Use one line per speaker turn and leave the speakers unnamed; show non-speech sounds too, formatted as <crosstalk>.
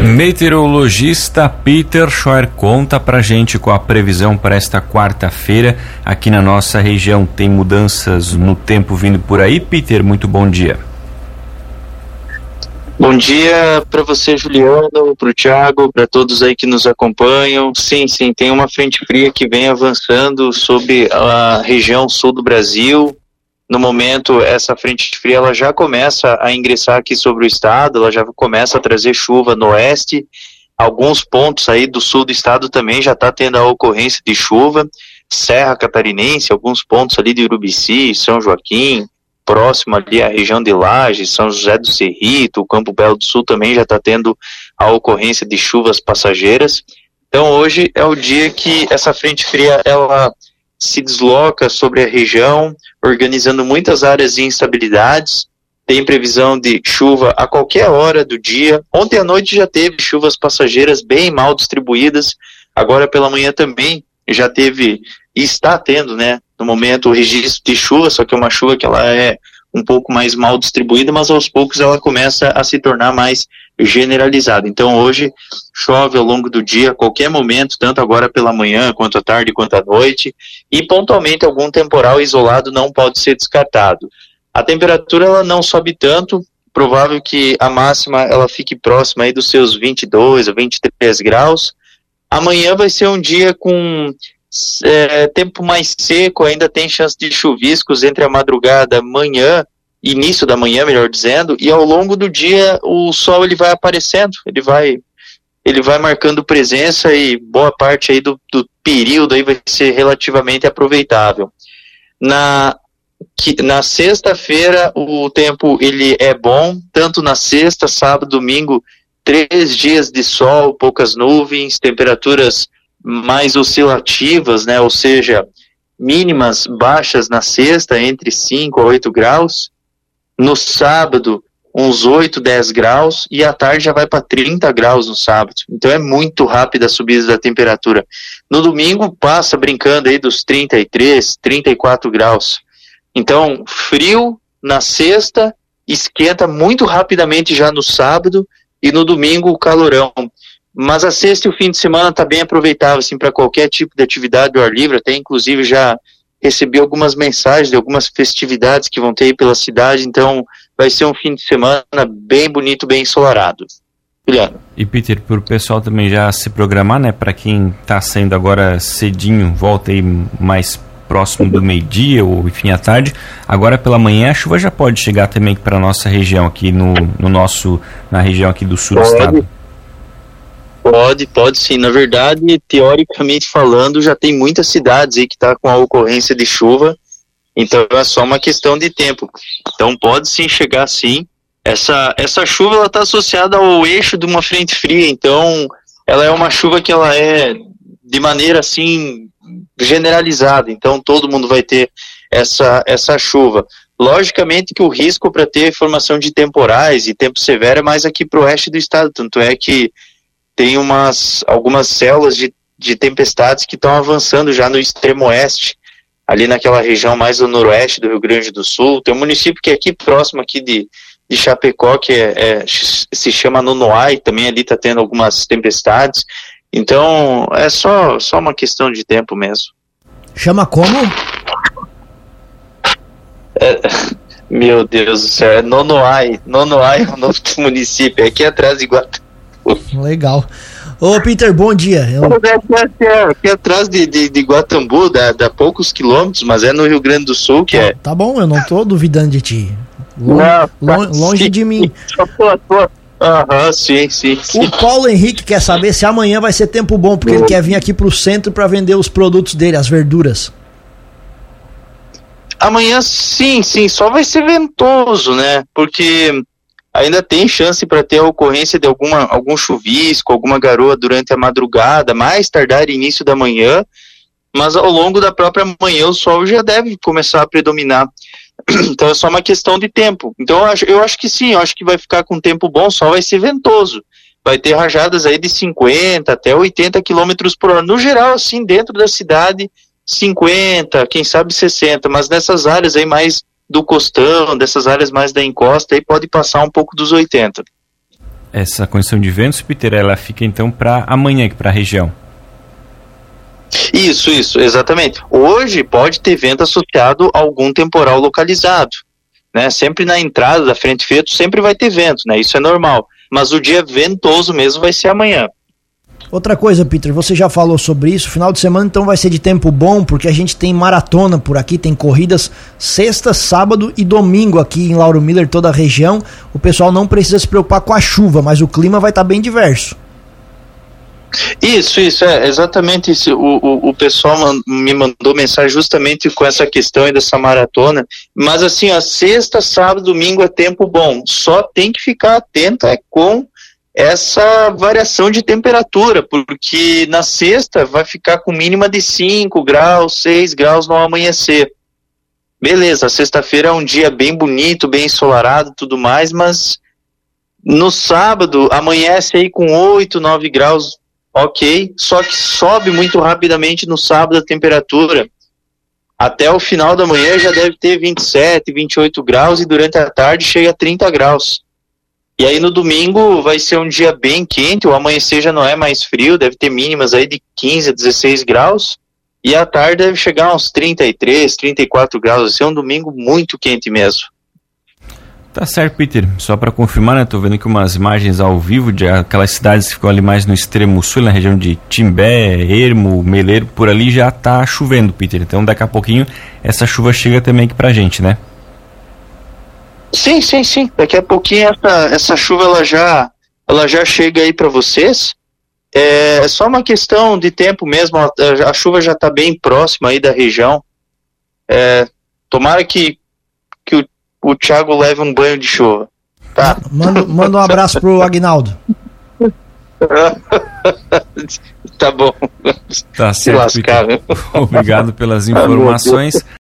Meteorologista Peter Scheuer conta pra gente com a previsão para esta quarta-feira. Aqui na nossa região tem mudanças no tempo vindo por aí. Peter, muito bom dia.
Bom dia para você, Juliano, para o Thiago, para todos aí que nos acompanham. Sim, sim, tem uma frente fria que vem avançando sobre a região sul do Brasil. No momento, essa frente fria ela já começa a ingressar aqui sobre o estado, ela já começa a trazer chuva no oeste. Alguns pontos aí do sul do estado também já está tendo a ocorrência de chuva. Serra Catarinense, alguns pontos ali de Urubici, São Joaquim, próximo ali à região de Lages, São José do Cerrito, o Campo Belo do Sul também já está tendo a ocorrência de chuvas passageiras. Então hoje é o dia que essa frente fria ela se desloca sobre a região, organizando muitas áreas de instabilidades. Tem previsão de chuva a qualquer hora do dia. Ontem à noite já teve chuvas passageiras bem mal distribuídas. Agora pela manhã também já teve e está tendo, né, no momento o registro de chuva, só que é uma chuva que ela é um pouco mais mal distribuída, mas aos poucos ela começa a se tornar mais generalizada. Então hoje chove ao longo do dia, a qualquer momento, tanto agora pela manhã, quanto à tarde, quanto à noite, e pontualmente algum temporal isolado não pode ser descartado. A temperatura ela não sobe tanto, provável que a máxima ela fique próxima aí dos seus 22 a 23 graus. Amanhã vai ser um dia com é, tempo mais seco, ainda tem chance de chuviscos entre a madrugada, manhã, início da manhã, melhor dizendo, e ao longo do dia o sol ele vai aparecendo, ele vai ele vai marcando presença e boa parte aí do, do período aí vai ser relativamente aproveitável. Na na sexta-feira o tempo ele é bom, tanto na sexta, sábado, domingo, três dias de sol, poucas nuvens, temperaturas mais oscilativas, né? Ou seja, mínimas baixas na sexta, entre 5 a 8 graus. No sábado, uns 8, 10 graus. E à tarde já vai para 30 graus no sábado. Então é muito rápida a subida da temperatura. No domingo, passa brincando aí dos 33, 34 graus. Então, frio na sexta, esquenta muito rapidamente já no sábado. E no domingo, calorão. Mas a sexta e o fim de semana está bem aproveitável assim, para qualquer tipo de atividade do ar livre. Até inclusive já recebi algumas mensagens de algumas festividades que vão ter aí pela cidade. Então vai ser um fim de semana bem bonito, bem ensolarado. Juliano.
E Peter, para o pessoal também já se programar, né? Para quem está saindo agora cedinho, volta aí mais próximo do meio-dia ou enfim à tarde. Agora pela manhã a chuva já pode chegar também para nossa região aqui no, no nosso na região aqui do sul do estado.
Pode, pode sim. Na verdade, teoricamente falando, já tem muitas cidades aí que está com a ocorrência de chuva, então é só uma questão de tempo. Então pode sim chegar sim. Essa, essa chuva está associada ao eixo de uma frente fria, então ela é uma chuva que ela é de maneira assim generalizada, então todo mundo vai ter essa, essa chuva. Logicamente que o risco para ter formação de temporais e tempo severo é mais aqui para o oeste do estado, tanto é que tem umas, algumas células de, de tempestades que estão avançando já no extremo oeste, ali naquela região mais do noroeste do Rio Grande do Sul. Tem um município que é aqui próximo aqui de, de Chapecó, que é, é, se chama Nonoai, também ali está tendo algumas tempestades. Então, é só, só uma questão de tempo mesmo.
Chama como?
É, meu Deus do céu, é Nonoai. Nonoai é o nome do município, é aqui atrás de Guatemala.
Legal. Ô, Peter, bom dia. Eu...
Aqui, aqui atrás de, de, de Guatambu, dá, dá, poucos quilômetros, mas é no Rio Grande do Sul que
tá,
é.
Tá bom, eu não tô duvidando de ti. Longe, não, longe, longe de mim.
Aham, uhum, sim, sim, sim,
O Paulo Henrique quer saber se amanhã vai ser tempo bom, porque ele quer vir aqui pro centro para vender os produtos dele, as verduras.
Amanhã sim, sim, só vai ser ventoso, né? Porque ainda tem chance para ter a ocorrência de alguma, algum chuvisco, alguma garoa durante a madrugada, mais tardar início da manhã, mas ao longo da própria manhã o sol já deve começar a predominar. <clears throat> Então é só uma questão de tempo. Então eu acho, eu acho que sim, eu acho que vai ficar com tempo bom, sol vai ser ventoso. Vai ter rajadas aí de 50 até 80 quilômetros por hora. No geral, assim, dentro da cidade, 50, quem sabe 60, mas nessas áreas aí mais do costão, dessas áreas mais da encosta, aí pode passar um pouco dos 80.
Essa condição de ventos, Peter, ela fica então para amanhã para a região.
Isso, isso, exatamente. Hoje pode ter vento associado a algum temporal localizado, né? Sempre na entrada da frente fria sempre vai ter vento, né? Isso é normal. Mas o dia ventoso mesmo vai ser amanhã.
Outra coisa, Peter, você já falou sobre isso. Final de semana então vai ser de tempo bom, porque a gente tem maratona por aqui, tem corridas sexta, sábado e domingo aqui em Lauro Miller, toda a região. O pessoal não precisa se preocupar com a chuva, mas o clima vai estar tá bem diverso.
Isso, isso, é exatamente isso. O, o, o pessoal man, me mandou mensagem justamente com essa questão aí dessa maratona. Mas assim, a sexta, sábado, domingo é tempo bom. Só tem que ficar atento é com essa variação de temperatura, porque na sexta vai ficar com mínima de 5 graus, 6 graus no amanhecer. Beleza, sexta-feira é um dia bem bonito, bem ensolarado tudo mais, mas no sábado amanhece aí com 8, 9 graus, ok, só que sobe muito rapidamente no sábado a temperatura. Até o final da manhã já deve ter 27, 28 graus e durante a tarde chega a 30 graus. E aí no domingo vai ser um dia bem quente, o amanhecer já não é mais frio, deve ter mínimas aí de 15 a 16 graus. E à tarde deve chegar uns 33, 34 graus. Vai ser um domingo muito quente mesmo.
Tá certo, Peter. Só para confirmar, né? Tô vendo aqui umas imagens ao vivo de aquelas cidades que ficam ali mais no extremo sul, na região de Timbé, Ermo, Meleiro, por ali já tá chovendo, Peter. Então daqui a pouquinho essa chuva chega também aqui pra gente, né?
Sim, sim, sim. Daqui a pouquinho essa, essa chuva ela já, ela já chega aí para vocês. É, é, só uma questão de tempo mesmo. A, a chuva já está bem próxima aí da região. É, tomara que, que o, o Thiago leve um banho de chuva. Tá?
Manda, manda um abraço pro Agnaldo. <laughs>
tá bom.
Tá certo. Obrigado pelas informações.